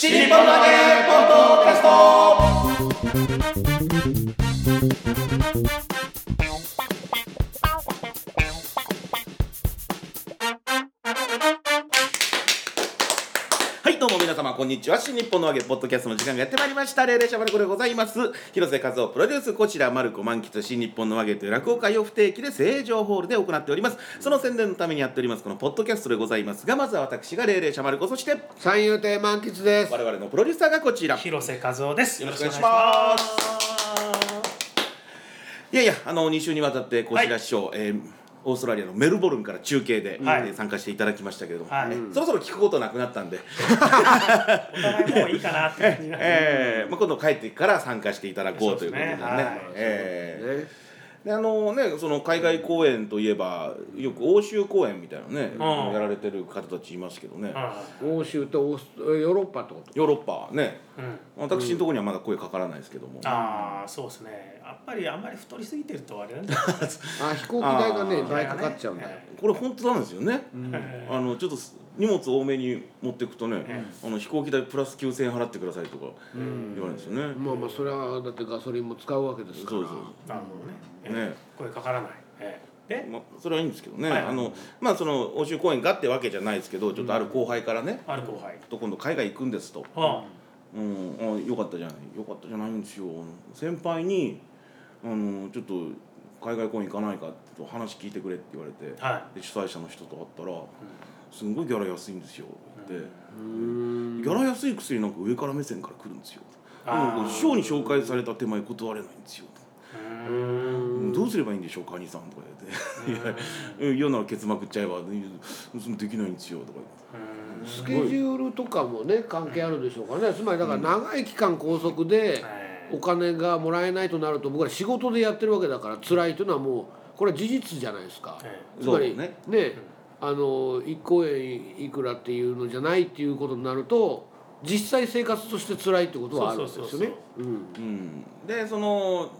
新日本の揚げポッドキャスト。ちは。新日本の揚げポッドキャストの時間がやってまいりました。霊でございます。広瀬和夫プロデュースこちらマルコ満喫新日本の揚げという落語会を不定期で成城ホールで行っております。その宣伝のためにやっておりますこのポッドキャストでございますがまずは私が霊霊シャバルコそして三遊亭満喫です。我々のプロデューサーがこちら。広瀬和夫です。よろしくお願いします。いやいや、あの2週にわたってこちら師匠、えーオーストラリアのメルボルンから中継で、はい。えー参加していただきましたけれども、はい。ねそろそろ聞くことなくなったんで、お互いもういいかなって感じ えーまあ、今度帰ってから参加していただこうということでね。ね。はい。えであのね、その海外公演といえばよく欧州公演みたいなね、うん。やられてる方たちいますけどね、欧州とオースヨーロッパってことヨーロッパはねうん。うん私のところにはまだ声かからないですけども、ああそうですね。やっぱりあんまり太りすぎてるとあれなん あ飛行機代がねあー倍かかっちゃうんだよ。これ本当なんですよね。ねあのちょっと荷物多めに持っていくとね、えあの飛行機代プラス9000円払ってくださいとかん。言われるんですよね。まあまあそれはだってガソリンも使うわけですから。そうそうなるほどね。ね。声かからない。ええ。で？まあ、それはいいんですけどね、はいはい。あのまあその欧州公演がってわけじゃないですけどちょっとある後輩からね、ある後輩。と今度海外行くんですと、はうん、あよかったじゃない。よかったじゃないんですよ。先輩にあのちょっと海外公演行かないかって話聞いてくれって言われて、あはで主催者の人と会ったら、すんごいギャラ安いんですよ。ってギャラ安い薬なんか上から目線から来るんですよ。師匠に紹介された手前断れないんですよ。どうすればいいんでしょうカニさんとか言って「いや 嫌ならケツまくっちゃえばできないんですよ」とかうーんスケジュールとかもね関係あるでしょうからねつまりだから長い期間拘束でえお金がもらえないとなると僕ら仕事でやってるわけだから辛いというのはもうこれは事実じゃないですか。ええつまりね。ねあの一公演いくらっていうのじゃないっていうことになると実際生活として辛いってことはあるんですよね。でその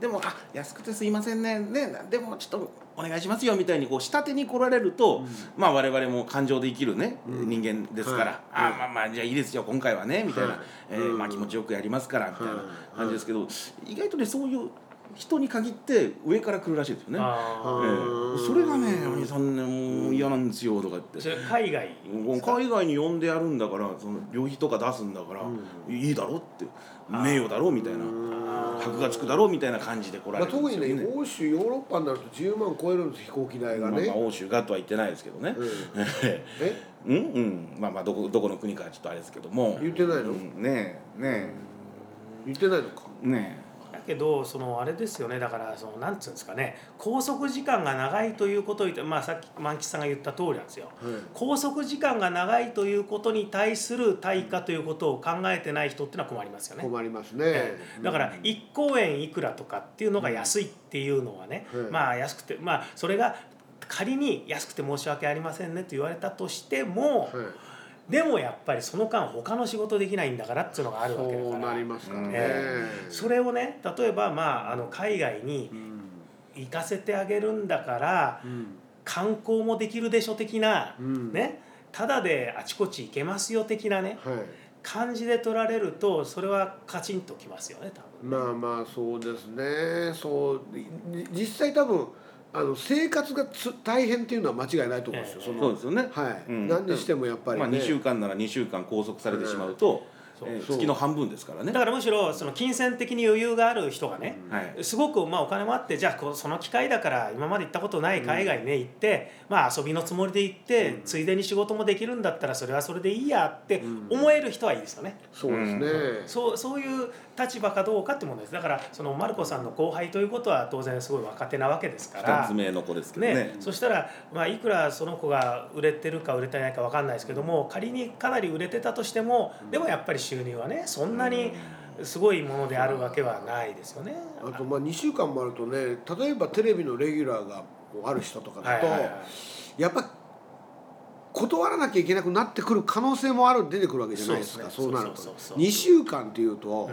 でも「あ安くてすいませんね。ねでもちょっとお願いしますよ」みたいにこう下手に来られると、まあ我々も感情で生きるね、人間ですから「はい。あまあまあじゃあいいですよ今回はね」みたいな、はい。えまあ、気持ちよくやりますからみたいなはい。感じですけど、意外とねそういう人に限って上から来るらしいですよね。あえうんえ。それがね「兄さんねもう嫌なんですよ」とか言って。ーそれ海外。海外に呼んでやるんだからその旅費とか出すんだから、いいだろって。名誉だろみたいな。箔がつくだろみたいな感じで来らまあ、れるん特にですよね。ね欧州ヨーロッパになると10万超えるんです飛行機代がね、まあ、まあ欧州がとは言ってないですけどね。うん。え？えうんうん。まあまあどこどこの国かはちょっとあれですけども。言ってないの？うん。ねえね言ってないのか。えねだけどそのあれですよね。だからそのなんつうんですかね。拘束時間が長いということを言ってまあさっき万吉さんが言った通りなんですよ。拘束時間が長いということに対する対価ということを考えてない人ってのは困りますよね。困りますね、ええ。だから1公演いくらとかっていうのが安いっていうのはね、うん。まあ安くてまあそれが仮に安くて申し訳ありませんねと言われたとしても、はいでもやっぱりその間他の仕事できないんだからっていうのがあるわけだそうからなりますからね、えそれをね例えばまああの海外にうん。行かせてあげるんだからうん。観光もできるでしょ的な、うん。ね。ただであちこち行けますよ的なねはい。感じで取られるとそれはカチンときますよね多分ね。まあまあそうですね。そう。い実際多分あの生活がつ大変っていうのは間違いないと思うんですよ、ええ。そのそうですよね。はい、うん。何にしてもやっぱりね、まあ2週間なら2週間拘束されてしまうと、そう。えー月の半分ですからね。だ。からむしろその金銭的に余裕がある人がね、はい。すごくまあお金もあってじゃあこうその機会だから今まで行ったことない海外ね行って、まあ遊びのつもりで行って、ついでに仕事もできるんだったらそれはそれでいいやって思える人はいいですよね。そうですね、そうそういう立場かどうかってものです。だからそのマルコさんの後輩ということは当然すごい若手なわけですから。二つ目の子ですけどね。ね、そしたら、まあ、いくらその子が売れてるか売れてないか分かんないですけども仮にかなり売れてたとしてもでもやっぱり収入はねそんなにすごいものであるわけはないですよね。あとまあ2週間もあるとね例えばテレビのレギュラーがある人とかだと、はいはいはい。やっぱ断らなきゃいけなくなってくる可能性もある出てくるわけじゃないですか。そううなると。そうそうそう2週間っていうと。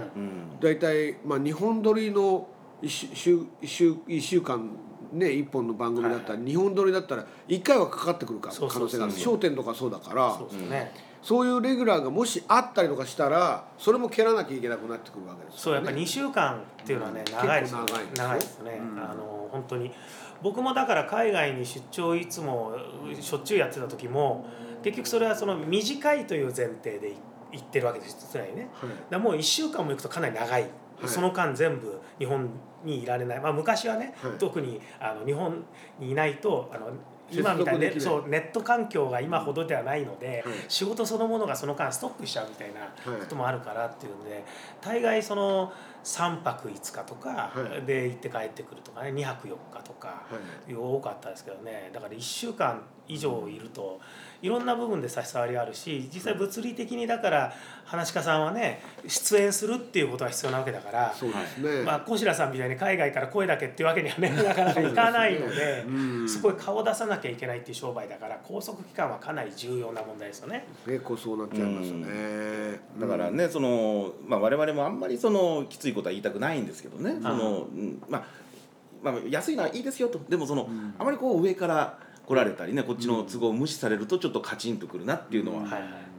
大体まあ2本撮りの1週一週一週間ね1本の番組だったら2本撮りだったら1回はかかってくるか可能性がある『笑点』とかそうだからそういうレギュラーがもしあったりとかしたらそれも蹴らなきゃいけなくなってくるわけですそうやっぱ2週間っていうのはね、長い長いですよ。長いですね、うん。あの本当に僕もだから海外に出張いつもしょっちゅうやってた時も結局それはその短いという前提で行ってるわけです常にね。はい。だもう1週間も行くとかなり長い、はい。その間全部日本にいられない、まあ、昔はね、はい。特にあの日本にいないとあの今みたいにそうネット環境が今ほどではないので、はい。仕事そのものがその間ストップしちゃうみたいなはいこともあるからっていうんで大概その3泊5日とかはい。で行って帰ってくるとかね2泊4日とかはい。多かったですけどね。だから1週間以上いるといろんな部分で差し障りあるし実際物理的にだから話し家さんはね出演するっていうことが必要なわけだから。そうですね、まあ、小白さんみたいに海外から声だけっていうわけにはね なかなかいかないのでうん。そこへ顔出さなきゃいけないっていう商売だから拘束期間はかなり重要な問題ですよね。結構そうなっちゃいますよね、だからねその、まあ、我々もあんまりそのきついことは言いたくないんですけどね。その、うんまあ、まあ安いのはいいですよと。でもその、ん。あまりこう上から来られたりねこっちの都合を無視されるとちょっとカチンとくるなっていうのは、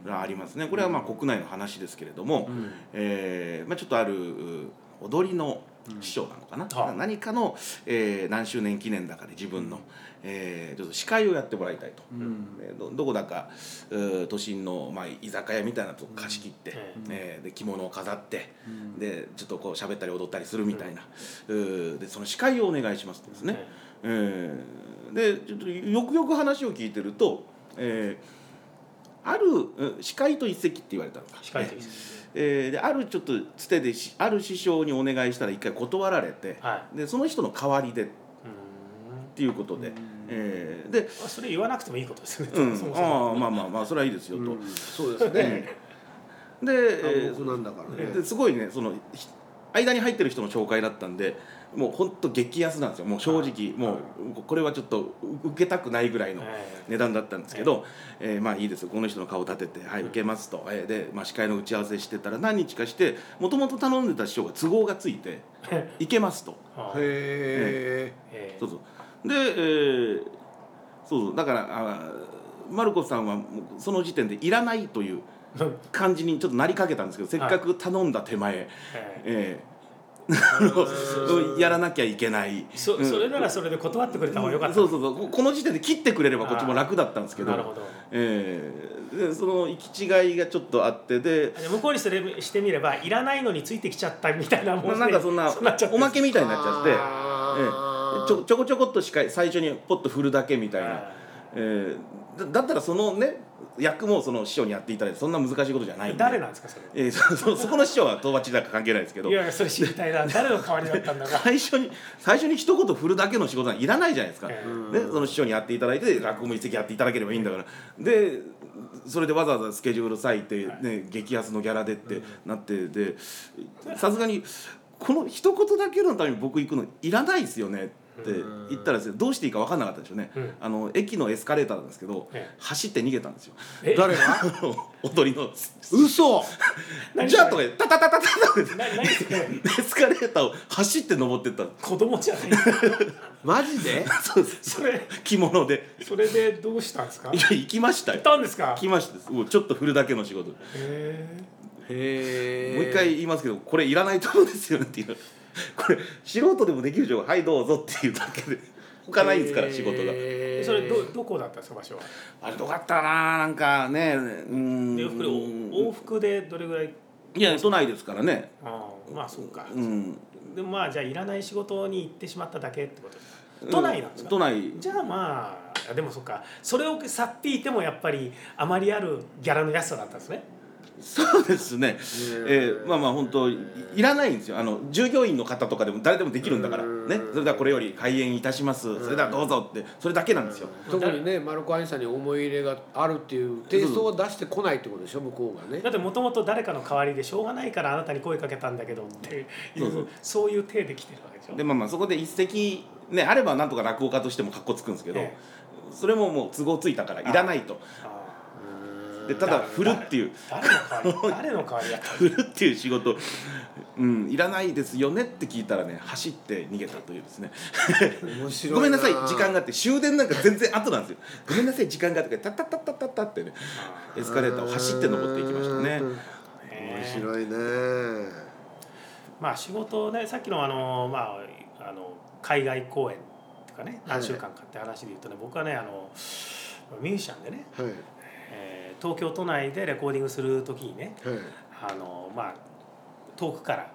ありますね。これはまあ国内の話ですけれども、うん。えーまあ、ちょっとあるう踊りの師匠なのかな、はあ。何かの、えー何周年記念だかで自分の、えーちょっと司会をやってもらいたいと。うん。でどどこだか都心の、まあ、居酒屋みたいなとこ貸し切って、うんえーで着物を飾って、うん。でちょっとこう喋ったり踊ったりするみたいな、うーでその司会をお願いしますとですね、えーでちょっとよくよく話を聞いてると、えーあるう司会と一席って言われたのか。司会と一席。えーであるちょっとつてでしある師匠にお願いしたら一回断られて、はでその人の代わりでっていうことで、えーでまあそれ言わなくてもいいことですよね。うん、そもそもああまあまあまあそれはいいですよと、うんそうですね。で、え暗黙なんだからね。ーですごいねそのひ間に入ってる人の紹介だったんでもうほんと激安なんですよ。もう正直もうこれはちょっと受けたくないぐらいのえ値段だったんですけど、えーまあいいですよ。この人の顔立てて「はい受けますと」えーで、まあ、司会の打ち合わせしてたら何日かしてもともと頼んでた師匠が都合がついて「行けます」と。あへえそうそうで、えーそうそうだからあマルコさんはもうその時点でいらないというえ感じにちょっとなりかけたんですけどせっかく頼んだ手前、ええ。ーあのやらなきゃいけない。そうん。それならそれで断ってくれた方がよかった。そうそうそう。ここの時点で切ってくれればこっちも楽だったんですけどなるほど。えーでその行き違いがちょっとあってであ向こうにすれしてみればいらないのについてきちゃったみたいなもんで。なんかそんなおまけみたいになっちゃって。あーちょちょこちょこっとしか最初にポッと振るだけみたいな。は、えーだだったらそのね役もその師匠にやっていただいてそんな難しいことじゃない誰なんですかそれ。えーそ そそこの師匠は東町だか関係ないですけど。いやいやそれ知りたいな。誰の代わりだったんだか。最初に最初に一言振るだけの仕事はいらないじゃないですか、えうんね、その師匠にやっていただいて落語も一席やっていただければいいんだから。でそれでわざわざスケジュール割いて、ね、激安のギャラでってなってでさすがにこの一言だけのために僕行くのいらないですよねって言ったらですねどうしていいか分かんなかったでしょうね、うん。あの駅のエスカレーターなんですけど、ええ。走って逃げたんですよ。え？誰が？踊りの。嘘！何じゃあとか言ってタタタタタエスカレーターを走って登ってった子供じゃない。マジで？そうです。それ着物で。それでどうしたんですか？いや行きました行よったんですか？行。きましたもうちょっと振るだけの仕事。もへへえう一回言いますけどこれいらないところですよねっていう これ素人でもできるでしょはいどうぞっていうだけで。他ないんですから仕事が。え。それどどこだったんですか場所は？あれどかったななんかねうん。でこれ往復でどれぐらい？いや都内ですからね。ああまあそうか。うん。でもまあじゃあいらない仕事に行ってしまっただけってことです都内なんですか、都内。じゃあまあでもそっか。それを去っていてもやっぱりあまりあるギャラの安さだったんですねそうですね、えーまあまあ本当いいらないんですよ。あの従業員の方とかでも誰でもできるんだから。ね。それではこれより開演いたします。それではどうぞってそれだけなんですよ。特にねマルコ・アインさんに思い入れがあるっていうテイストを出してこないってことでしょ？向こうがね。だってもともと誰かの代わりでしょうがないからあなたに声かけたんだけどっていうそうそうそういう体で来てるわけでしょ？でまあまあそこで一席ねあればなんとか落語家としても格好つくんですけど、えそれももう都合ついたからいらないと。あでただ振るっていう。誰の代わり誰の代わりやった 振るっていう仕事。うんいらないですよねって聞いたらね走って逃げたというですね。ごめんなさい時間があって終電なんか全然後なんですよ。ごめんなさい時間があってタッタッタッタッタッタってねエスカレーターを走って登っていきましたねうん面白いねまあ仕事ねさっきのあのまああの海外公演とかね何週間かって話で言うとね僕はねあのミュージシャンでね、はいえー東京都内でレコーディングする時にねはい。あのまあ遠くから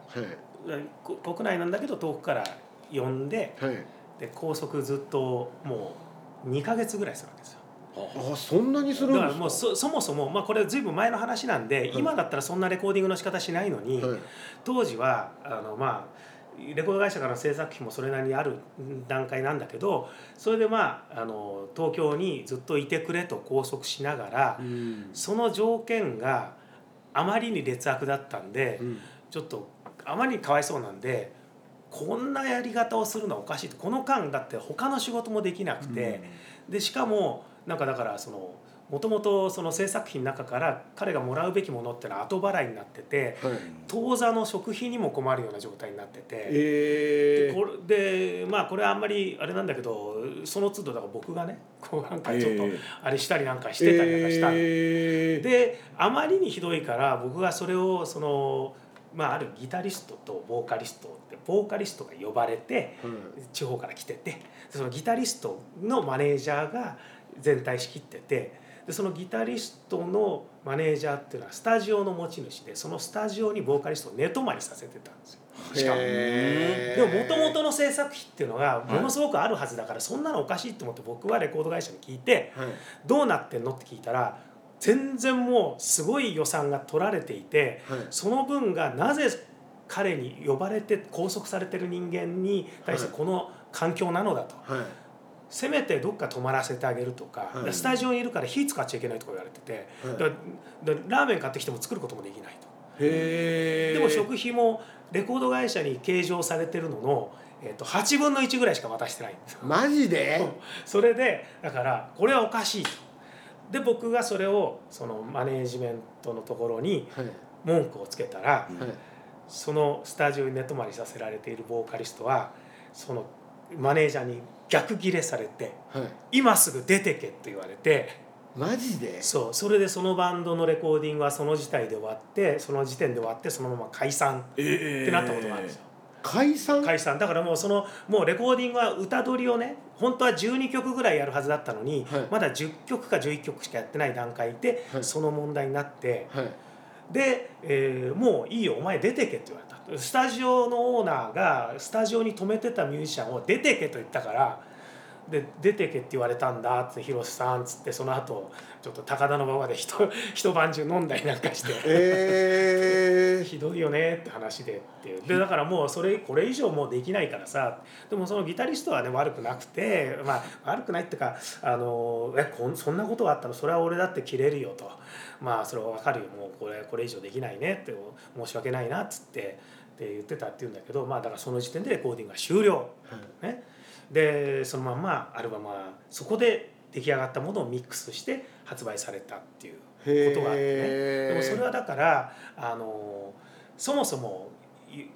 国内なんだけど遠くから呼んではい。で高速ずっともう2ヶ月ぐらいするわけですよ。あそんなにするんだですか？からもうそそもそも、まあ、これずいぶん前の話なんで、今だったらそんなレコーディングの仕方しないのに、はい。当時はあのまあレコード会社からの制作費もそれなりにある段階なんだけどそれでまああの東京にずっといてくれと拘束しながら、うん。その条件があまりに劣悪だったんで、うん。ちょっとあまりにかわいそうなんでこんなやり方をするのはおかしいとこの間だって他の仕事もできなくて、でしかもなんかだからそのもともとその制作費の中から彼がもらうべきものっていうのは後払いになっててはい。当座の食費にも困るような状態になってて。えでこれでまあこれはあんまりあれなんだけどその都度だから僕がねこうなんかちょっとええあれしたりなんかしてたりなんかしたんでえー。であまりにひどいから僕がそれをその、まあ、あるギタリストとボーカリストってボーカリストが呼ばれてはい。地方から来ててでそのギタリストのマネージャーが全体仕切っててでそのギタリストのマネージャーっていうのはスタジオの持ち主でそのスタジオにボーカリストを寝泊まりさせてたんですよ。しかも。でももともとの制作費っていうのがものすごくあるはずだからそんなのおかしいと思って僕はレコード会社に聞いてはい。どうなってんのって聞いたら全然もうすごい予算が取られていてはい。その分がなぜ彼に呼ばれて拘束されてる人間に対してこの環境なのだと。はいせめてどっか泊まらせてあげるとかはい。スタジオにいるから火使っちゃいけないとか言われててはい。ラーメン買ってきても作ることもできないと。でも食費もレコード会社に計上されてるのの、えー、と8分の1ぐらいしか渡してないんですよ。マジで？それでだからこれはおかしいと。で僕がそれをそのマネージメントのところにはい。文句をつけたらはい。そのスタジオに寝泊まりさせられているボーカリストはそのマネージャーに逆ギレされてはい。今すぐ出てけって言われてマジで？そうそれでそのバンドのレコーディングはその時点で終わってその時点で終わってそのまま解散えってなったことがあるんですよ。解散？解散。だからもうそのもうレコーディングは歌取りをね本当は12曲ぐらいやるはずだったのに、はい。まだ10曲か11曲しかやってない段階で、はい。その問題になってはいで、えーもういいよお前出てけ」って言われたスタジオのオーナーがスタジオに泊めてたミュージシャンを「出てけ」と言ったから「で出てけ」って言われたんだって広瀬さんっつってその後ちょっと高田馬場で一一晩中飲んだりなんかして。えー。ひどいよねって話でっていう。でだからもうそれこれ以上もうできないからさ。でもそのギタリストはね悪くなくてまあ悪くないっていうかあのえこんそんなことがあったの？それは俺だって切れるよと。まあそれは分かるよ。もうこれこれ以上できないねって申し訳ないなっつってって言ってたって言うんだけどまあだからその時点でレコーディングが終了。ね、でそのまんまアルバムはそこで出来上がったものをミックスして発売されたっていうことがあってね。でもそれはだからあのそもそもい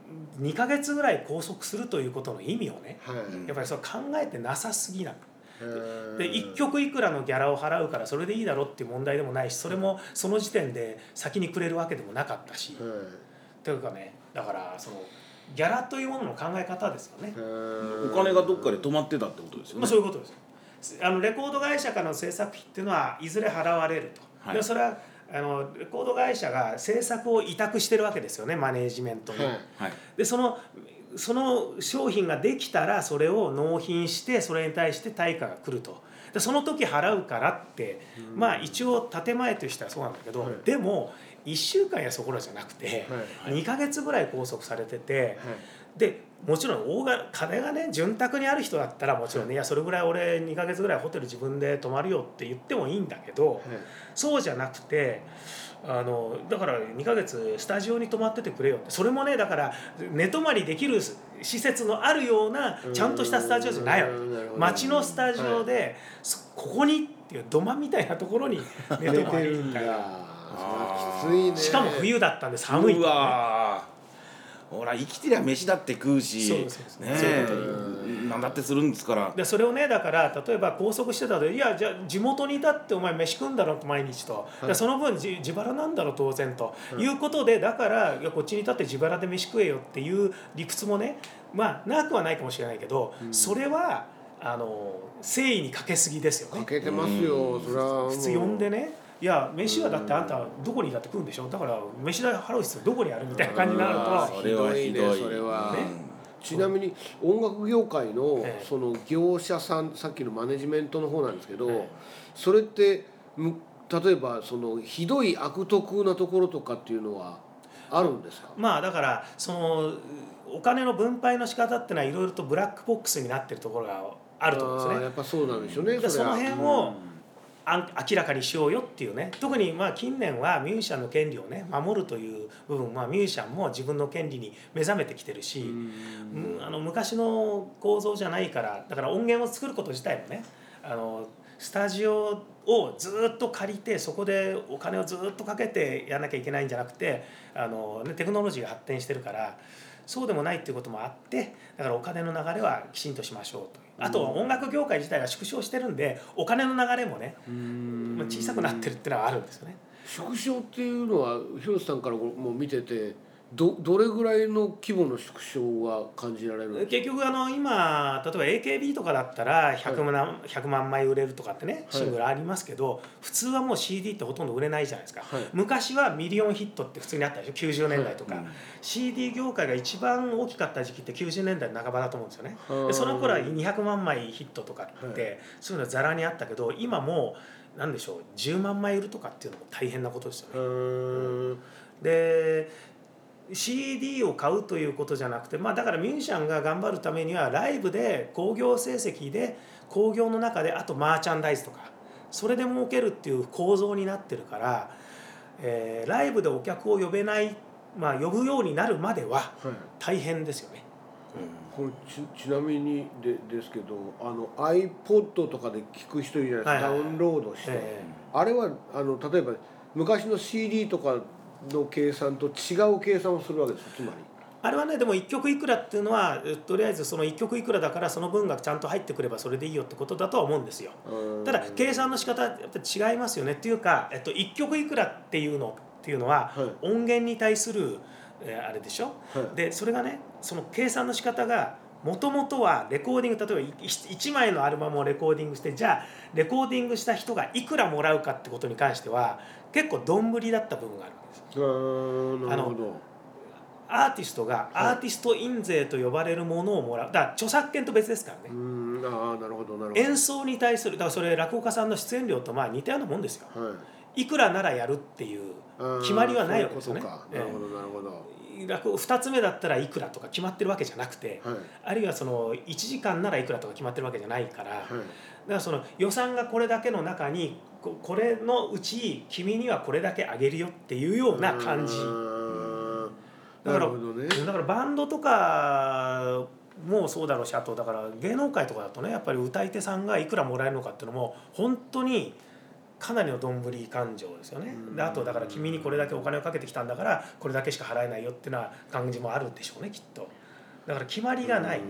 2ヶ月ぐらい拘束するということの意味をねはい。やっぱりそれ考えてなさすぎなへー。で1曲いくらのギャラを払うからそれでいいだろっていう問題でもないしそれもその時点で先にくれるわけでもなかったし、はい。というかねだからそのギャラというものの考え方ですよね。お金がどっかで止まってたってことですよまあ、ねそういうことです。あのレコード会社からの制作費っていうのはいずれ払われると、はい。でそれはあのレコード会社が制作を委託してるわけですよねマネージメントに。はい。はい。でそのその商品ができたらそれを納品してそれに対して対価が来ると。でその時払うからって、まあ一応建前としてはそうなんだけど、はい。でも1週間やそこらじゃなくて、はい2ヶ月ぐらい拘束されてて、はい。でもちろん大が金がね潤沢にある人だったらもちろんね、い。やそれぐらい俺2ヶ月ぐらいホテル自分で泊まるよって言ってもいいんだけど、はい。そうじゃなくてあのだから2ヶ月スタジオに泊まっててくれよって。それもねだから寝泊まりできる施設のあるようなちゃんとしたスタジオじゃないわけ。うんなるほど。街のスタジオで、そここにっていう土間みたいなところに寝てもいいみたいなきついねしかも冬だったんで寒いとうねわー。ほら生きてりゃ飯だって食うしそうそうそうねそういうことえなんだってするんですから。でそれをねだから例えば拘束してたでいやじゃあ地元にいたってお前飯食うんだろ毎日と、でその分自自腹なんだろ当然と、い。うことでだからいやこっちにいたって自腹で飯食えよっていう理屈もねまあなくはないかもしれないけど、それはあの誠意にかけすぎですよね。か。けてますよそれは。普通呼んでねいや飯はだってあんたどこにいたって食うんでしょ？だから飯代払う必要どこにあるみたいな感じになるとそれはひどいね。それはね。ちなみに音楽業界のええ。その業者さんさっきのマネジメントの方なんですけど、ええ。それってむ例えばそのひどい悪徳なところとかっていうのはあるんですか、まあだからそのお金の分配の仕方ってのはいろいろとブラックボックスになってるところがあると思うんですね。や。っぱそうなんでしょうねでその辺をあん明らかにしようよっていうね。特にまあ近年はミュージシャンの権利をね守るという部分、まあ、ミュージシャンも自分の権利に目覚めてきてるし、うん。あの昔の構造じゃないからだから音源を作ること自体もねあのスタジオをずっと借りてそこでお金をずっとかけてやらなきゃいけないんじゃなくてあの、ね、テクノロジーが発展してるからそうでもないっていうこともあってだからお金の流れはきちんとしましょうというあとは音楽業界自体が縮小してるんでお金の流れもねまあ小さくなってるっていうのはあるんですよね。縮小っていうのは広瀬さんからも見ててどどれぐらいの規模の縮小が感じられるんですか？結局あの今例えば AKB とかだったら 100, 万100万枚売れるとかってねシングルありますけど、普通はもう CD ってほとんど売れないじゃないですか、はい。昔はミリオンヒットって普通にあったでしょ？90年代とか、はい。うん CD 業界が一番大きかった時期って90年代半ばだと思うんですよね。はあ。でその頃は200万枚ヒットとかって、はい。そういうのざらにあったけど今もうなんでしょう10万枚売るとかっていうのも大変なことですよね。で CD を買うということじゃなくて、まあ、だからミュージシャンが頑張るためにはライブで興行成績で興行の中であとマーチャンダイズとかそれで儲けるっていう構造になってるから、えーライブでお客を呼べない、まあ、呼ぶようになるまでははい。大変ですよね。これちちなみにでですけどあの iPod とかで聞く人いるじゃないですか、はいはいはい。ダウンロードして、えあれはあの例えば昔の CD とかの計算と違う計算をするわけですつまり。あれはねでも1曲いくらっていうのはえとりあえずその1曲いくらだからその分がちゃんと入ってくればそれでいいよってことだとは思うんですよ。うん。ただ計算の仕方はやっぱり違いますよねっていうか、えっと、1曲いくらっていうのっていうのははい。音源に対する、えーあれでしょ、はい。でそれがねその計算の仕方がもともとはレコーディング例えば1枚のアルバムをレコーディングしてじゃあレコーディングした人がいくらもらうかってことに関しては結構どんぶりだった部分があるんです。うーんなるほど。アーティストがアーティスト印税と呼ばれるものをもらうだから著作権と別ですからねう。ーんああなるほどなるほ演奏に対するだからそれ落語家さんの出演料とまあ似たようなもんですよ。ど。はい。いくらならやるっていうあー決まりはないわけですよねなるほどなるほど。落語2つ目だったらいくらとか決まってるわけじゃなくて、はいあるいはその1時間ならいくらとか決まってるわけじゃないから、だはい。からその予算がこれだけの中にこれのうち君にはこれだけあげるよっていうような感じ。だから、ね、だからバンドとかもそうだろうしあとだから芸能界とかだとねやっぱり歌い手さんがいくらもらえるのかっていうのも本当にかなりのどんぶり感情ですよね。であとだから君にこれだけお金をかけてきたんだからこれだけしか払えないよっていうような感じもあるんでしょうねきっと。だから決まりがない。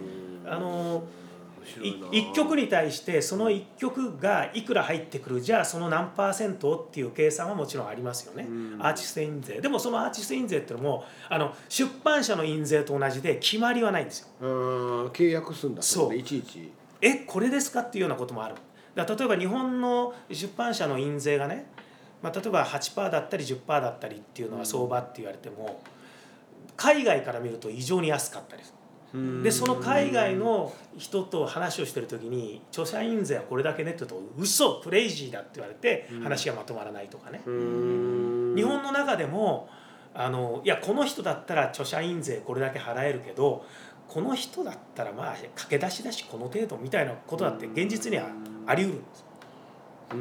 あのー1曲に対してその1曲がいくら入ってくるじゃあその何パーセントっていう計算はもちろんありますよね、うん、アーティスト印税。でもそのアーティスト印税っていうのもあの出版社の印税と同じで決まりはないんですよ。契約すんだそういちいち。えこれですかっていうようなこともある。だ例えば日本の出版社の印税がね、まあ、例えば8%だったり10%だったりっていうのは相場って言われても、海外から見ると異常に安かったりする。でその海外の人と話をしてる時に著者印税はこれだけねって言うと嘘クレイジーだって言われて話がまとまらないとかね。日本の中でもあのいやこの人だったら著者印税これだけ払えるけどこの人だったらまあ駆け出しだしこの程度みたいなことだって現実にはあり得るんですそ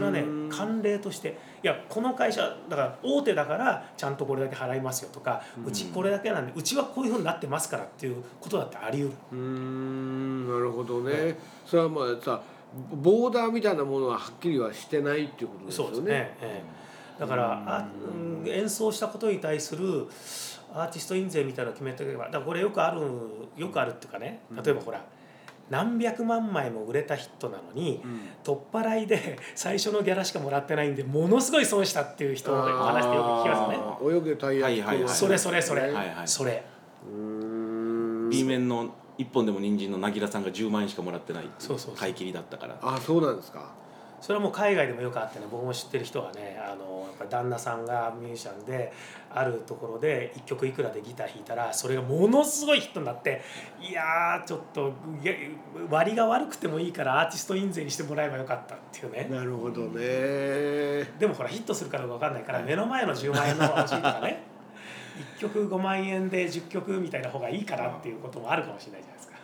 れはね慣例としていやこの会社だから大手だからちゃんとこれだけ払いますよとかうちこれだけなんでうちはこういうふうになってますからっていうことだってあり得る。うーんなるほどね、それはまあさボーダーみたいなものははっきりはしてないっていうことですよね。そうですね、ええ、だからあ、うん、演奏したことに対するアーティスト印税みたいなのを決めておけばだからこれよくあるよくあるっていうかね例えばほら、何百万枚も売れたヒットなのに、取っ払いで 最初のギャラしかもらってないんでものすごい損したっていう人の話ってよく聞きますよね。泳げたいやはいはいはい。それそれそれ、はいはいそれ。うーん。B 面の一本でも人参のなぎらさんが10万円しかもらってない買い切りだったから。あそうなんですか。それはもう海外でもよくあってね僕も知ってる人はねあのやっぱり旦那さんがミュージシャンであるところで1曲いくらでギター弾いたらそれがものすごいヒットになっていやーちょっと割が悪くてもいいからアーティスト印税にしてもらえばよかったっていうねなるほどね。でもほらヒットするかどうか分かんないから目の前の10万円の欲しいとかね 1曲5万円で10曲みたいな方がいいからっていうこともあるかもしれないじゃないですか。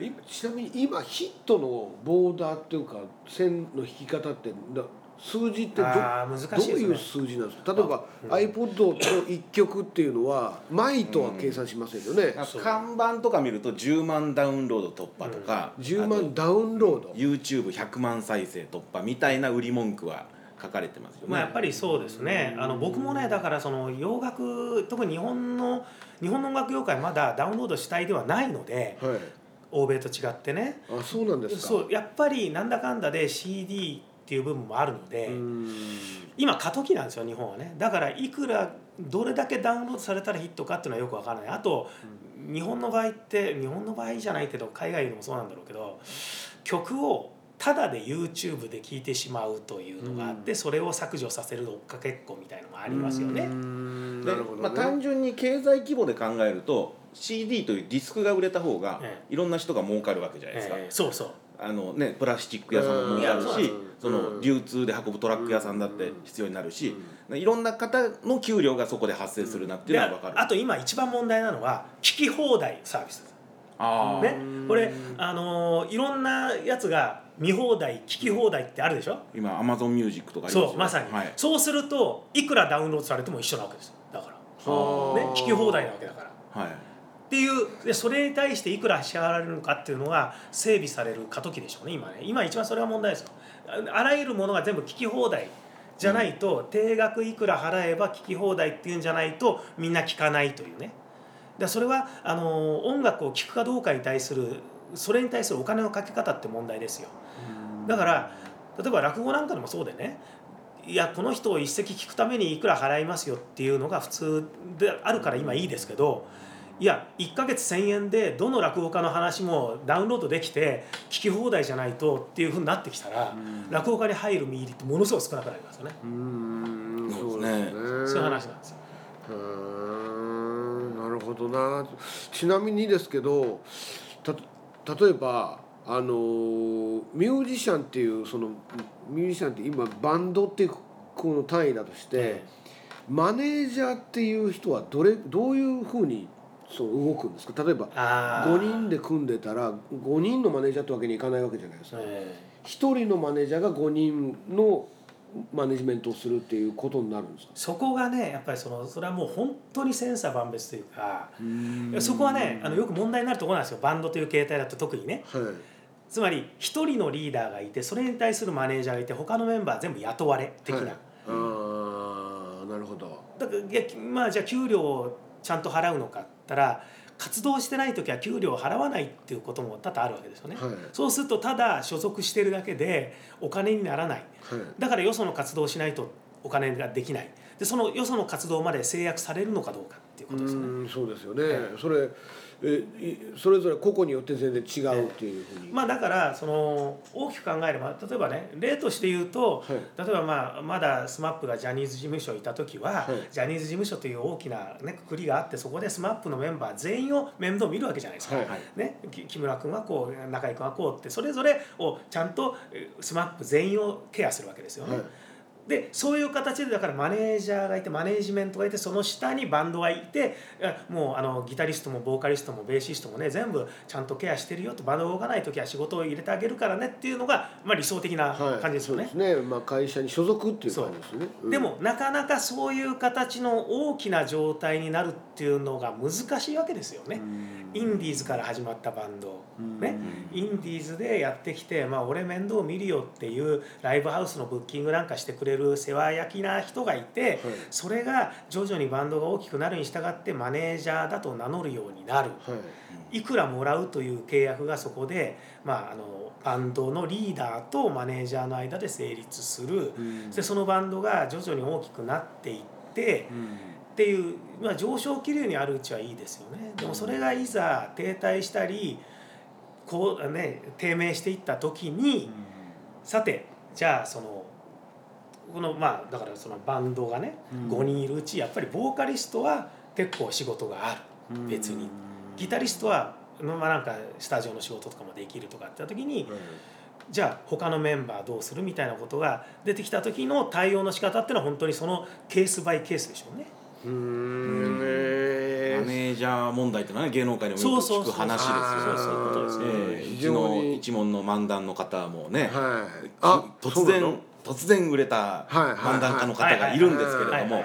今ちなみに今ヒットのボーダーっていうか線の引き方ってだ数字ってどあー難しいどういう数字なんですか？例えば、iPod と1曲っていうのは枚とは計算しませんよね、そう看板とか見ると10万ダウンロード突破とか、10あ万ダウンロード。と YouTube100 万再生突破みたいな売り文句は書かれてますよね。まあ、やっぱりそうですね。あの僕もねだからその洋楽特に日本の日本の音楽業界まだダウンロード主体ではないのではい欧米と違ってね。あそうなんですか。そうやっぱりなんだかんだで CD っていう部分もあるので今過渡期なんですよ日本はね。だからいくらどれだけダウンロードされたらヒットかっていうのはよくわからない。あと日本の場合って日本の場合じゃないけど海外でもそうなんだろうけど曲をただで YouTube で聴いてしまうというのがあって、それを削除させる追っかけっこみたいのもありますよね。なるほど、ね。まあ、単純に経済規模で考えると CD というディスクが売れた方がえいろんな人が儲かるわけじゃないですか。えーそうそう。あのね、プラスチック屋さんも儲かるしその流通で運ぶトラック屋さんだって必要になるしいろんな方の給料がそこで発生するなっていうでのは分かる。あと今一番問題なのは聞き放題サービスあー。ね。これあのーいろんなやつが見放題聞き放題ってあるでしょ？今 Amazon ミュージックとかそうまさに、はい、そうするといくらダウンロードされても一緒なわけですよ。だから、はあ。ね、聞き放題なわけだから。はいっていうでそれに対していくら支払われるのかっていうのが整備される過渡期でしょうね今ね。今一番それが問題ですよ。ああらゆるものが全部聞き放題じゃないと、定額いくら払えば聞き放題っていうんじゃないとみんな聞かないというね。でそれはあの音楽を聴くかどうかに対するそれに対するお金のかけ方って問題ですよ。だから例えば落語なんかでもそうでね。いやこの人を一席聞くためにいくら払いますよっていうのが普通であるから今いいですけどいや1ヶ月1,000円でどの落語家の話もダウンロードできて聞き放題じゃないとっていうふうになってきたら落語家に入る見入りってものすごい少なくなりますよね。うーんそそううですすね。そういう話なんですよ。なるほどな。ちなみにですけどた例えばあのミュージシャンっていうそのミュージシャンって今バンドっていうこの単位だとして、マネージャーっていう人はどれどういうふうにそう動くんですか？例えばあー。5人で組んでたら5人のマネージャーってわけにいかないわけじゃないですか。え1人のマネージャーが5人のマネジメントをするっていうことになるんですそこがねやっぱりそのそれはもう本当に千差万別というかそこはねあのよく問題になるところなんですよ。バンドという形態だと特にね。はい。つまり一人のリーダーがいてそれに対するマネージャーがいて他のメンバー全部雇われ的な、はい。ああなるほど。だからいやまあじゃあ給料をちゃんと払うのかったら活動してない時は給料を払わないっていうことも多々あるわけですよね、はい。そうするとただ所属してるだけでお金にならない。はい。だからよその活動をしないとお金ができない。でそのよその活動まで制約されるのかどうかっていうことですよね。うんそうですよね、えそれえいそれぞれ個々によって全然違うっていうふうに、まあだからその大きく考えれば例えばね例として言うと、はい。例えばまあまだ SMAP がジャニーズ事務所にいた時は、はい。ジャニーズ事務所という大きな、ね、くくりがあってそこで SMAP のメンバー全員を面倒見るわけじゃないですか。はい。ね、き木村君はこう中居君はこうってそれぞれをちゃんとえー SMAP 全員をケアするわけですよね。はいでそういう形でだからマネージャーがいてマネージメントがいてその下にバンドがいてもうあのギタリストもボーカリストもベーシストもね全部ちゃんとケアしてるよとバンドが動かない時は仕事を入れてあげるからねっていうのが、まあ、理想的な感じですよね。はい、そうですね、まあ、会社に所属っていう感じですね。うん、でもなかなかそういう形の大きな状態になるっていうのが難しいわけですよね。インディーズから始まったバンド、ね、インディーズでやってきて、まあ、俺面倒見るよっていうライブハウスのブッキングなんかしてくれる世話焼きな人がいて、それが徐々にバンドが大きくなるに従ってマネージャーだと名乗るようになる、い、くらもらうという契約がそこで、まあ、あのバンドのリーダーとマネージャーの間で成立する、でそのバンドが徐々に大きくなっていって。っていう、まあ、上昇気流にあるうちはいいですよね。でもそれがいざ停滞したりこう、ね、低迷していった時に、さてじゃあそのこのまあだからそのバンドがね、う5人いるうちやっぱりボーカリストは結構仕事がある。別に、ギタリストはまあなんかスタジオの仕事とかもできるとかって時に、じゃあ他のメンバーどうするみたいなことが出てきた時の対応の仕方っていうのは本当にそのケースバイケースでしょうね。うん。マネージャー問題ってのはね芸能界にもよく聞く話ですよ。ね。うちの一門の漫談の方もね、はい、あ突然突然売れた漫談家の方がいるんですけれども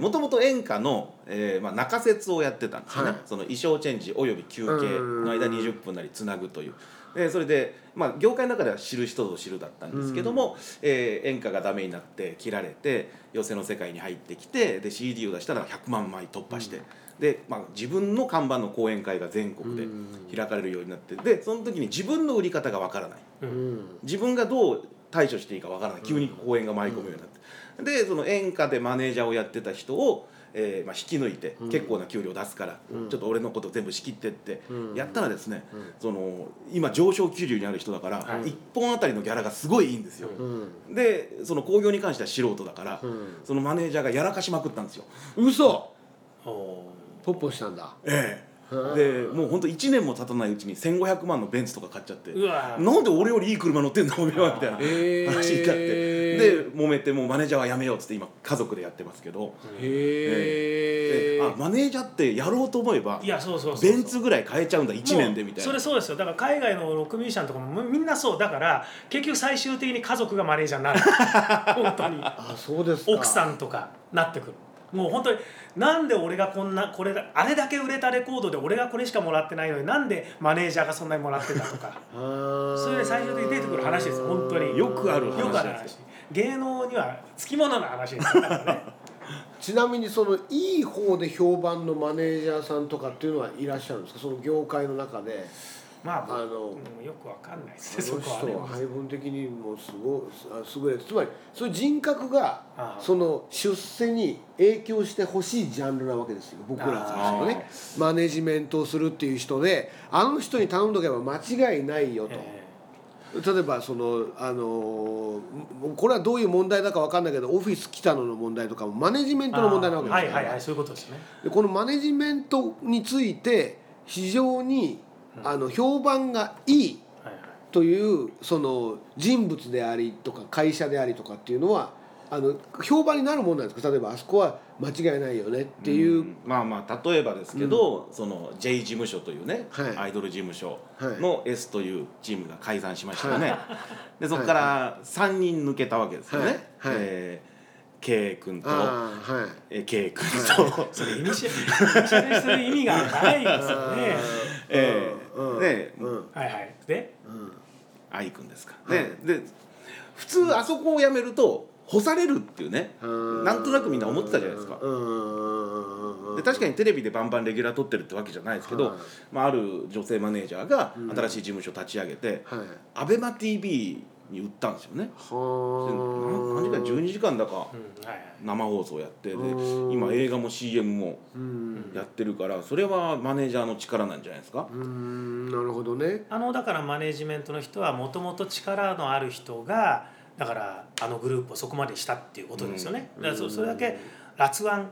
もともと演歌の、えーまあ、中説をやってたんですよね、はい、その衣装チェンジおよび休憩の間20分なりつなぐという。でそれで、まあ、業界の中では知る人ぞ知るだったんですけども、うん、えー、演歌がダメになって切られて寄席の世界に入ってきてで CD を出したら100万枚突破して。うん。で、まあ、自分の看板の講演会が全国で開かれるようになってでその時に自分の売り方がわからない、うん、自分がどう対処していいかわからない。急に講演が舞い込むようになって、でその演歌でマネージャーをやってた人をえーまあ、引き抜いて結構な給料出すから、うん、ちょっと俺のこと全部仕切ってってやったらですね、うん、その今上昇気流にある人だから、はい、1本あたりのギャラがすごいいいんですよ、うん、でその興行に関しては素人だから、そのマネージャーがやらかしまくったんですよ。嘘！ポッポしたんだ。ええでもう本当1年も経たないうちに1500万のベンツとか買っちゃってなんで俺よりいい車乗ってんだおめえはみたいな話になってで揉めてもうマネージャーはやめようっつって今家族でやってますけど。へえあマネージャーってやろうと思えばいやそうそうベンツぐらい買えちゃうんだ1年でみたいな。それそうですよ。だから海外のロックミュージシャンとかもみんなそう。だから結局最終的に家族がマネージャーになる。本当に。あそうです奥さんとかなってくるもう本当になんで俺がこんなこれあれだけ売れたレコードで俺がこれしかもらってないのになんでマネージャーがそんなにもらってたとか。それで最終的に出てくる話です本当に。よくある話よくある話芸能にはつきものの話ですからねちなみにそのいい方で評判のマネージャーさんとかっていうのはいらっしゃるんですか？その業界の中で。まあ、あの、うん、よくわかんないですね。その人は配分的にもすご優れつまりそういう人格がその出世に影響してほしいジャンルなわけですよ。僕らからするとね、マネジメントをするっていう人で、あの人に頼んどけば間違いないよと。えー例えばそのあのこれはどういう問題だか分かんないけどオフィス来たのの問題とかもマネジメントの問題なわけですよ、はいはいはいそういうことですねでこのマネジメントについて非常にあの評判がいいというその人物でありとか会社でありとかっていうのはあの評判になるもんなんですか？例えばあそこは間違いないよねっていう、うん、まあまあ例えばですけど、うん、その J 事務所というね、はい、アイドル事務所の S というチームが解散しましたよね、はい、でそこから3人抜けたわけですよね、はい。えー K 君と、はい、え K 君と、それイニシャルする意味がないですよね。えー、で、はいはい。で、愛君ですか。でで普通あそこを辞めると干されるっていうね。なんとなくみんな思ってたじゃないですか。で確かにテレビでバンバンレギュラー取ってるってわけじゃないですけど、まあ、ある女性マネージャーが新しい事務所立ち上げて、アベマ t v に売ったんですよね。何時間12時間だか生放送やってで今映画も CM もやってるからそれはマネージャーの力なんじゃないですか？なるほどね。あのだからマネジメントの人はもともと力のある人がだからあのグループをそこまでしたっていうことですよね。だからそれだけ辣腕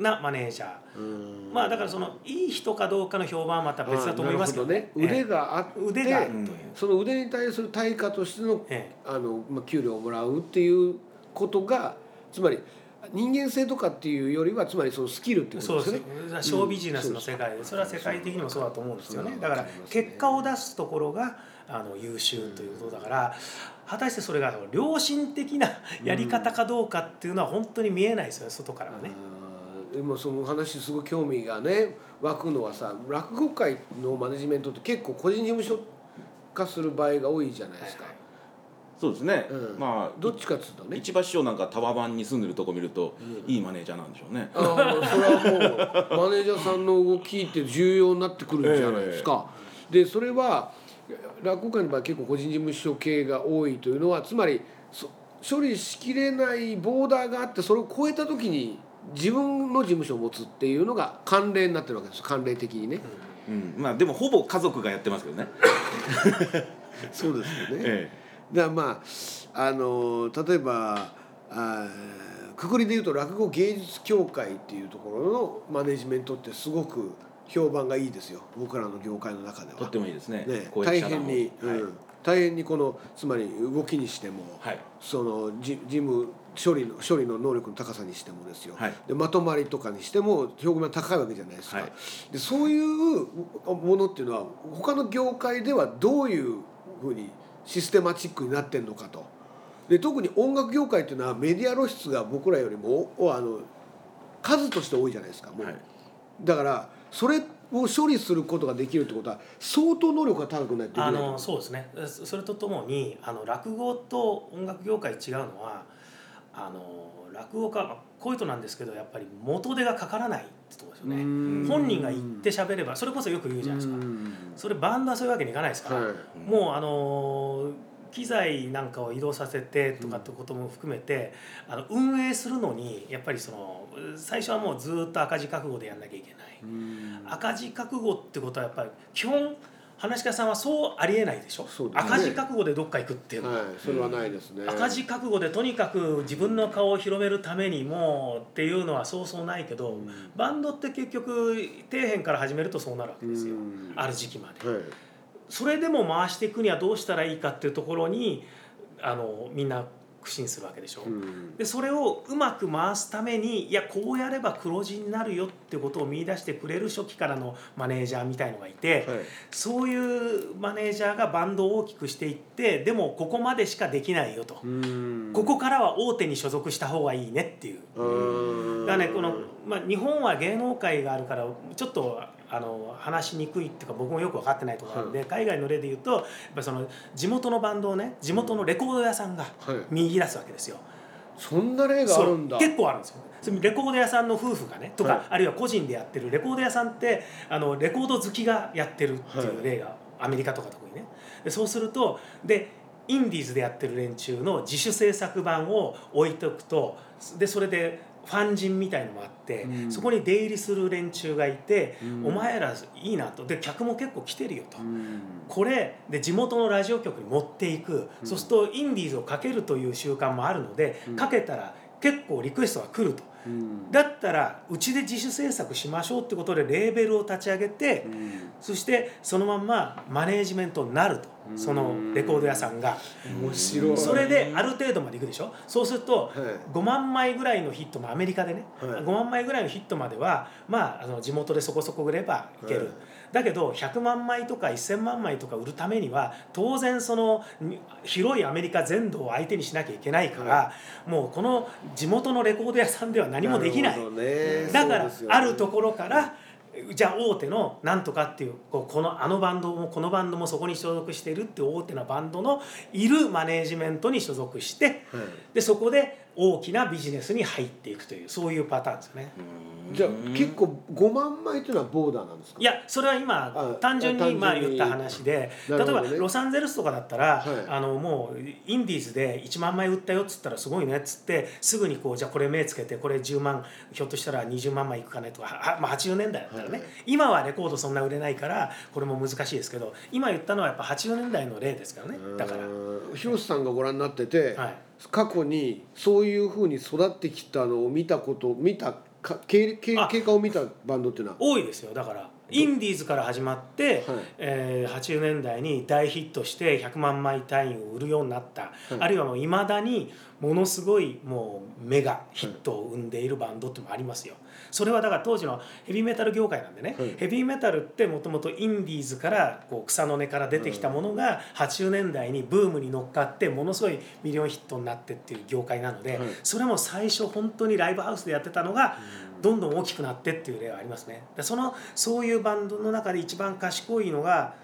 なマネージャー。まあだからそのいい人かどうかの評判はまた別だと思いますけど。ね。腕があって腕がその腕に対する対価としての,、あのまあ、給料をもらうっていうことがつまり人間性とかっていうよりはつまりそのスキルっていうことそうでです。ショービジネスの世界でそれは世界的にもそうだと思うんですよね。だから結果を出すところがあの優秀ということだから果たしてそれが良心的なやり方かどうかっていうのは本当に見えないですよね。外からはね。あーでもその話すごい興味がね湧くのはさ落語界のマネジメントって結構個人事務所化する場合が多いじゃないですか。そうですね、うんまあどっちかっつうとね。市場師匠なんかタワマンに住んでるとこ見ると、うんいいマネージャーなんでしょうねああそれはもうマネージャーさんの動きって重要になってくるんじゃないですか。でそれは落語界の場合結構個人事務所系が多いというのはつまりそ処理しきれないボーダーがあってそれを超えた時に自分の事務所を持つっていうのが慣例になってるわけです慣例的にね。うん、まあでもほぼ家族がやってますけどね、そうですよね。えだからまああの例えばあーくくりで言うと落語芸術協会っていうところのマネジメントってすごく評判がいいですよ。僕らの業界の中でえとっは。てもいいですね。ね。大変に、をはい。うん。大変にこのつまり動きにしても、はい。そのじ事務処理の処理の能力の高さにしてもですよ、はい。でまとまりとかにしても評判が高いわけじゃないですか、はい。でそういうものっていうのは他の業界ではどういうふうにシステマチックになってんのかと。で特に音楽業界っていうのはメディア露出が僕らよりもおあの数として多いじゃないですかもう、はい。だからそれを処理することができるってことは相当能力が高くないといけない。あのそうですね。そそれとともにあの落語と音楽業界違うのはあの落語家まあこういう人なんですけどやっぱり元手がかからないってとこですよね。うん。本人が言って喋ればそれこそよく言うじゃないですか。うん。それバンドはそういうわけにいかないですから、はい。もうあの機材なんかを移動させてとかってことも含めて、あの運営するのにやっぱりその最初はもうずっと赤字覚悟でやんなきゃいけない、うん。赤字覚悟ってことはやっぱり基本話し家さんはそうありえないでしょ。そうね。赤字覚悟でどっか行くっていうの。は、はいそれはないですね。赤字覚悟でとにかく自分の顔を広めるためにもうっていうのはそうそうないけど、うん。バンドって結局底辺から始めるとそうなるわけですよ、うん。ある時期まで。はい。それでも回していくにはどうしたらいいかっていうところにあのみんな苦心するわけでしょ。うん。でそれをうまく回すためにいやこうやれば黒字になるよってことを見出してくれる初期からのマネージャーみたいのがいて、はい。そういうマネージャーがバンドを大きくしていってでもここまでしかできないよと、うん。ここからは大手に所属した方がいいねっていう。うん。だねこの、まあ、日本は芸能界があるからちょっとあの話しにくいっていうか僕もよく分かってないところなんで、海外の例で言うとやっぱその地元のバンドをね地元のレコード屋さんがはい。見出すわけですよ。そんな例があるんだ。結構あるんですよ。そのレコード屋さんの夫婦がねとか、はい。あるいは個人でやってるレコード屋さんってあのレコード好きがやってるってい。う例が、アメリカとか特にね。でそうするとでインディーズでやってる連中の自主制作版を置いとくとでそれでファン人みたいのもあって、うん。そこに出入りする連中がいて、うん。お前らいいなと。で客も結構来てるよと。うん。これで地元のラジオ局に持っていく、うん。そうするとインディーズをかけるという習慣もあるので、うん。かけたら結構リクエストが来るとうん。だったらうちで自主制作しましょうってことでレーベルを立ち上げて、うん。そしてそのまんまマネージメントになるとうん。そのレコード屋さんが。面白い。それである程度までいくでしょ？そうするとはい。5万枚ぐらいのヒットもアメリカでね、はい。5万枚ぐらいのヒットまではまああの地元でそこそこ売ればいける、はいだけど100万枚とか1000万枚とか売るためには当然そのに広いアメリカ全土を相手にしなきゃいけないから、もうこの地元のレコード屋さんでは何もできない。ね。だからあるところからじゃあ大手のなんとかっていうこうこのあのバンドもこのバンドもそこに所属しているっていう大手なバンドのいるマネージメントに所属してはい。でそこで大きなビジネスに入っていくというそういうパターンですよね。じゃあ結構5万枚というのはボーダーなんですか？いやそれは今あ単純にまあ言った話で例えばロサンゼルスとかだったら、はい。あのもうインディーズで1万枚売ったよっつったらすごいねっつってすぐにこうじゃあこれ目つけてこれ10万ひょっとしたら20万枚いくかねとかは、まあ、80年代だったらね、はい今はレコードそんな売れないからこれも難しいですけど今言ったのはやっぱ80年代の例ですからね。だから。うん広瀬さんがご覧になってて、はい。過去にそういうふうに育ってきたのを見たこと見たか経経あ。経過を見たバンドっていうのは？多いですよ。だからインディーズから始まって、はい。えー80年代に大ヒットして100万枚単位を売るようになった、あるいはもういまだにものすごいもうメガヒットを生んでいるバンドってもありますよ。それはだから当時のヘビーメタル業界なんでね、はいヘビーメタルってもともとインディーズからこう草の根から出てきたものが80年代にブームに乗っかってものすごいミリオンヒットになってっていう業界なので、はいそれも最初本当にライブハウスでやってたのがどんどん大きくなってっていう例はありますね。でそのそういうバンドの中で一番賢いのが、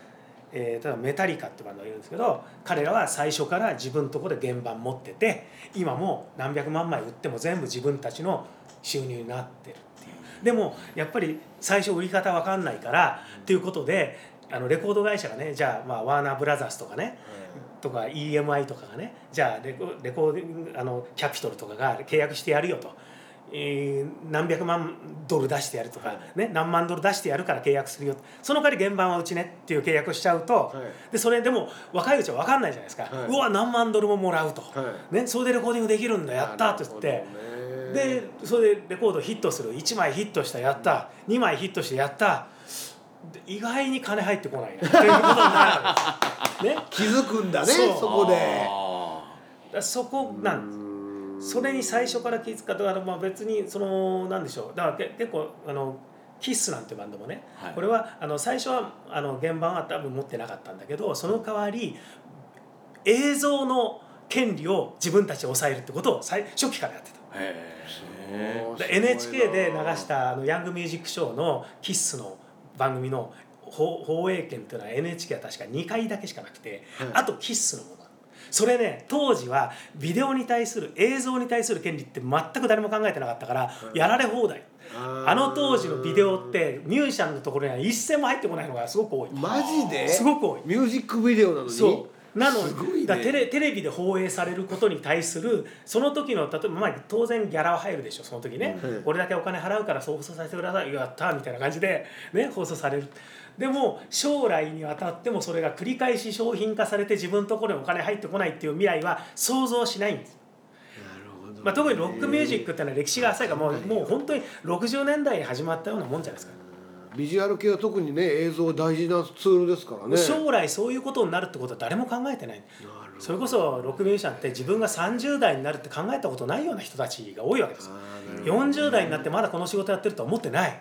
えー例えばメタリカってバンドがいるんですけど彼らは最初から自分のところで原版持ってて今も何百万枚売っても全部自分たちの収入になってる。でもやっぱり最初売り方わかんないからっていうことであのレコード会社がねじゃあまあワーナーブラザースとかねとか EMI とかがねじゃあレコレコードあのキャピトルとかが契約してやるよと。えー何百万ドル出してやるとか、ね、何万ドル出してやるから契約するよその代わり原版はうちねっていう契約をしちゃうと、はい。でそれでも若いうちは分かんないじゃないですか、はい。うわ何万ドルももらうと、はね、それでレコーディングできるんだやったって言って、でそれでレコードヒットする。1枚ヒットしたやった。2枚ヒットしてやった。で意外に金入ってこない。ねっていうことになるね？気づくんだねそこで。そこなんです。それに最初から気づかだからまあ別にそのなんでしょう。だからけ結構あのキッスなんてバンドもね、はい。これはあの最初はあの原版は多分持ってなかったんだけどその代わり映像の権利を自分たちで抑えるってことを最初期からやってた。NHK で流したあのヤングミュージックショーのキッスの番組の放放映権っていうのは NHK は確か2回だけしかなくて、はい。あとキッスのもの。それね当時はビデオに対する映像に対する権利って全く誰も考えてなかったから、やられ放題。あの当時のビデオってミュージシャンのところには一銭も入ってこないのがすごく多い。マジで？すごく多い。ミュージックビデオなのに？そうなのすごいね。テレテレビで放映されることに対するその時の例えば、まあ、当然ギャラは入るでしょその時ね、うん。これだけお金払うから放送させてください。やったーみたいな感じで、ね、放送される。でも将来にわたってもそれが繰り返し商品化されて自分のところにお金入ってこないっていう未来は想像しないんです。なるほどね。まあ、特にロックミュージックってのは歴史が浅いからもうもう本当に60年代に始まったようなもんじゃないですか。ビジュアル系は特にね映像大事なツールですからね。将来そういうことになるってことは誰も考えてない。なるほど。それこそロックミュージシャンって自分が30代になるって考えたことないような人たちが多いわけですよ。あーなるほど40代になってまだこの仕事やってるとは思ってない。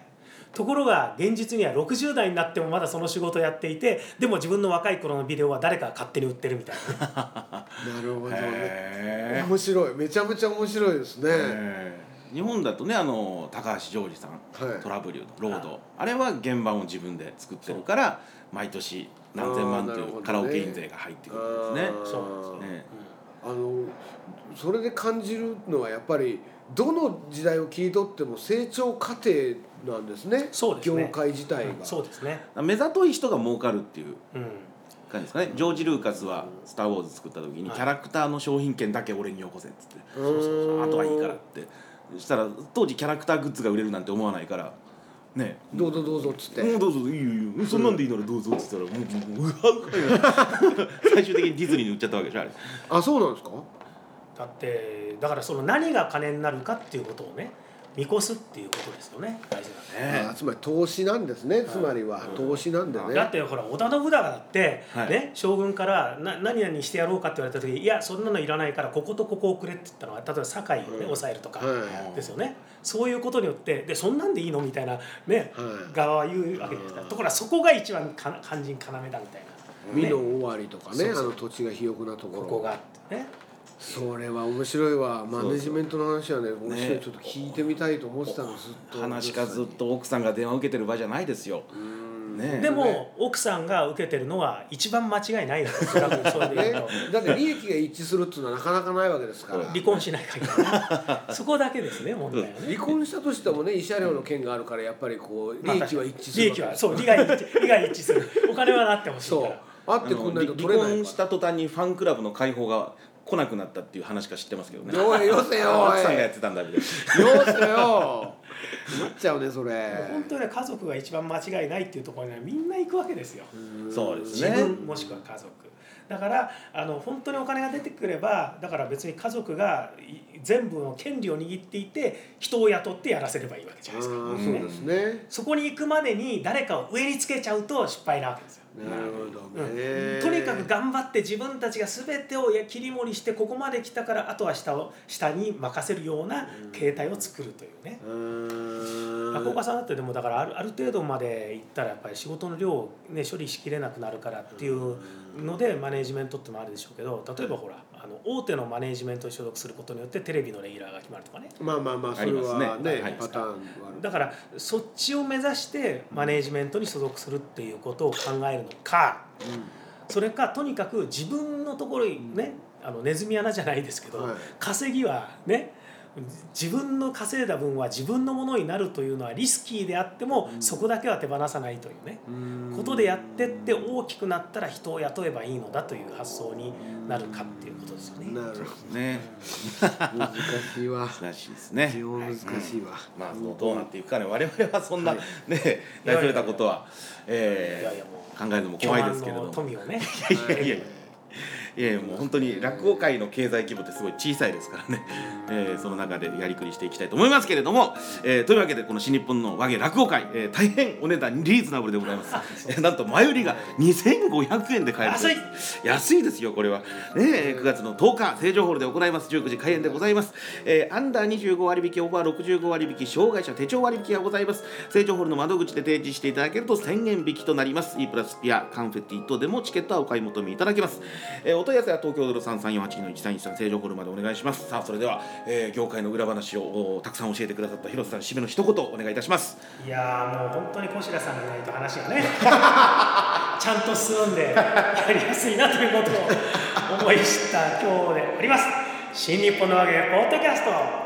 ところが現実には60代になってもまだその仕事をやっていてでも自分の若い頃のビデオは誰かが勝手に売ってるみたいな。ね なるほどね。え面白い。めちゃめちゃ面白いですね日本だとねあの高橋ジョージさん、はい。トラブリューのロード。あれは原版を自分で作ってるから毎年何千万とあーなるほどね。いうカラオケ印税が入ってくるんですね。そうなんですね。あのそれで感じるのはやっぱりどの時代を切り取っても成長過程なんですね。そうですね。業界自体が、そうですね。目ざとい人が儲かるっていううん。感じですかね。ジョージ・ルーカスは「スター・ウォーズ」作った時にはいキャラクターの商品券だけ俺によこせっつって。うーんあとはいいからって。そしたら当時キャラクターグッズが売れるなんて思わないから。ね。どうぞどうぞっつって、うん、どうぞいいよいいよ。そんなんでいいならどうぞって言ったらもうもううわう。わ最終的にディズニーに売っちゃったわけでしょあれ。あそうなんですか？だってだからその何が金になるかっていうことをね見越すっていうことですよね。大事なのはあつまり投資なんですね。つまりは投資なんでね。だってほら織田信長だって、はい。ね将軍からな何々してやろうかって言われた時いやそんなのいらないからこことここをくれって言ったのは例えば堺をね、うん。抑えるとか、はい。ですよね。そういうことによってでそんなんでいいのみたいなね、はい。側は言うわけですか。らところがそこが一番か肝心要だみたいな、美ね。の終わりとかねあの土地が肥沃なところ。ここがあってねそれは面白いわ。マネジメントの話はね面白い。ねちょっと聞いてみたいと思ってたのずっと話かずっと奥さんが電話受けてる場じゃないですよ。でも奥さんが受けてるのは一番間違いない。だって利益が一致するっていうのはなかなかないわけですから。離婚しない限りね。そこだけですね問題はね。離婚したとしてもね慰謝料の件があるからやっぱりこうまあ利益は一致する利益はそう利害一致利害一致する。お金はなってほしいかそう。らあってくんないと取れない離婚した途端にファンクラブの開放が来なくなったっていう話か知ってますけどね。おいよせよ奥さんがやってたんだみたいな。よせよなっちゃうねそれ本当にね家族が一番間違いないっていうところにはみんな行くわけですよそうです自ね。分もしくは家族だからあの本当にお金が出てくればだから別に家族がい全部の権利を握っていて人を雇ってやらせればいいわけじゃないですか。そうですね。そこに行くまでに誰かを上につけちゃうと失敗なわけですよ。なるほどうんね。とにかく頑張って自分たちが全てを切り盛りしてここまで来たからあとは下を下に任せるような形態を作るというね。落語家さんだってでもだからあるある程度までいったらやっぱり仕事の量を、ね、処理しきれなくなるからっていうのでマネージメントってのもあるでしょうけど例えばほらあの大手のマネージメントに所属することによってテレビのレギュラーが決まるとかね。まあまあまあそれはねねはい。パターンは。だからそっちを目指してマネージメントに所属するっていうことを考えるのかそれかとにかく自分のところにねあのネズミ穴じゃないですけど、はい。稼ぎはね自分の稼いだ分は自分のものになるというのはリスキーであっても、そこだけは手放さないというね、うん。ことでやってって大きくなったら人を雇えばいいのだという発想になるかっていうことですよね。なるほね。ど難しいわ。難しいですね。非常に難しいわ。まあどうどうなっていくかね。我々はそんなはい。ね大それたことはえいやいやもうー考えるのも怖いですけれども。富をね。いやいやいやいやいやもう本当に落語界の経済規模ってすごい小さいですからね、えーその中でやりくりしていきたいと思いますけれども、えーというわけでこの新日本の和芸落語会、えー大変お値段リーズナブルでございます、えー なんと前売りが2500円で買える安い。安いですよこれは。ねえー9月の10日成城ホールで行います。19時開演でございます、えーアンダー25割引オーバー65割引障害者手帳割引がございます。成城ホールの窓口で提示していただけると1000円引きとなります。E プラスピアカンフェティ等でもチケットはお買い求めいただけます、えーお問い合わせは東京033482の1313成城ホールまでお願いします。さあそれでは、えー業界の裏話をおたくさん教えてくださった広瀬さん締めの一言お願いいたします。いやーもう本当に小白さんがいないと話がね ちゃんと進んでやりやすいなということを思い知った今日であります。新日本の和芸ポッドキャスト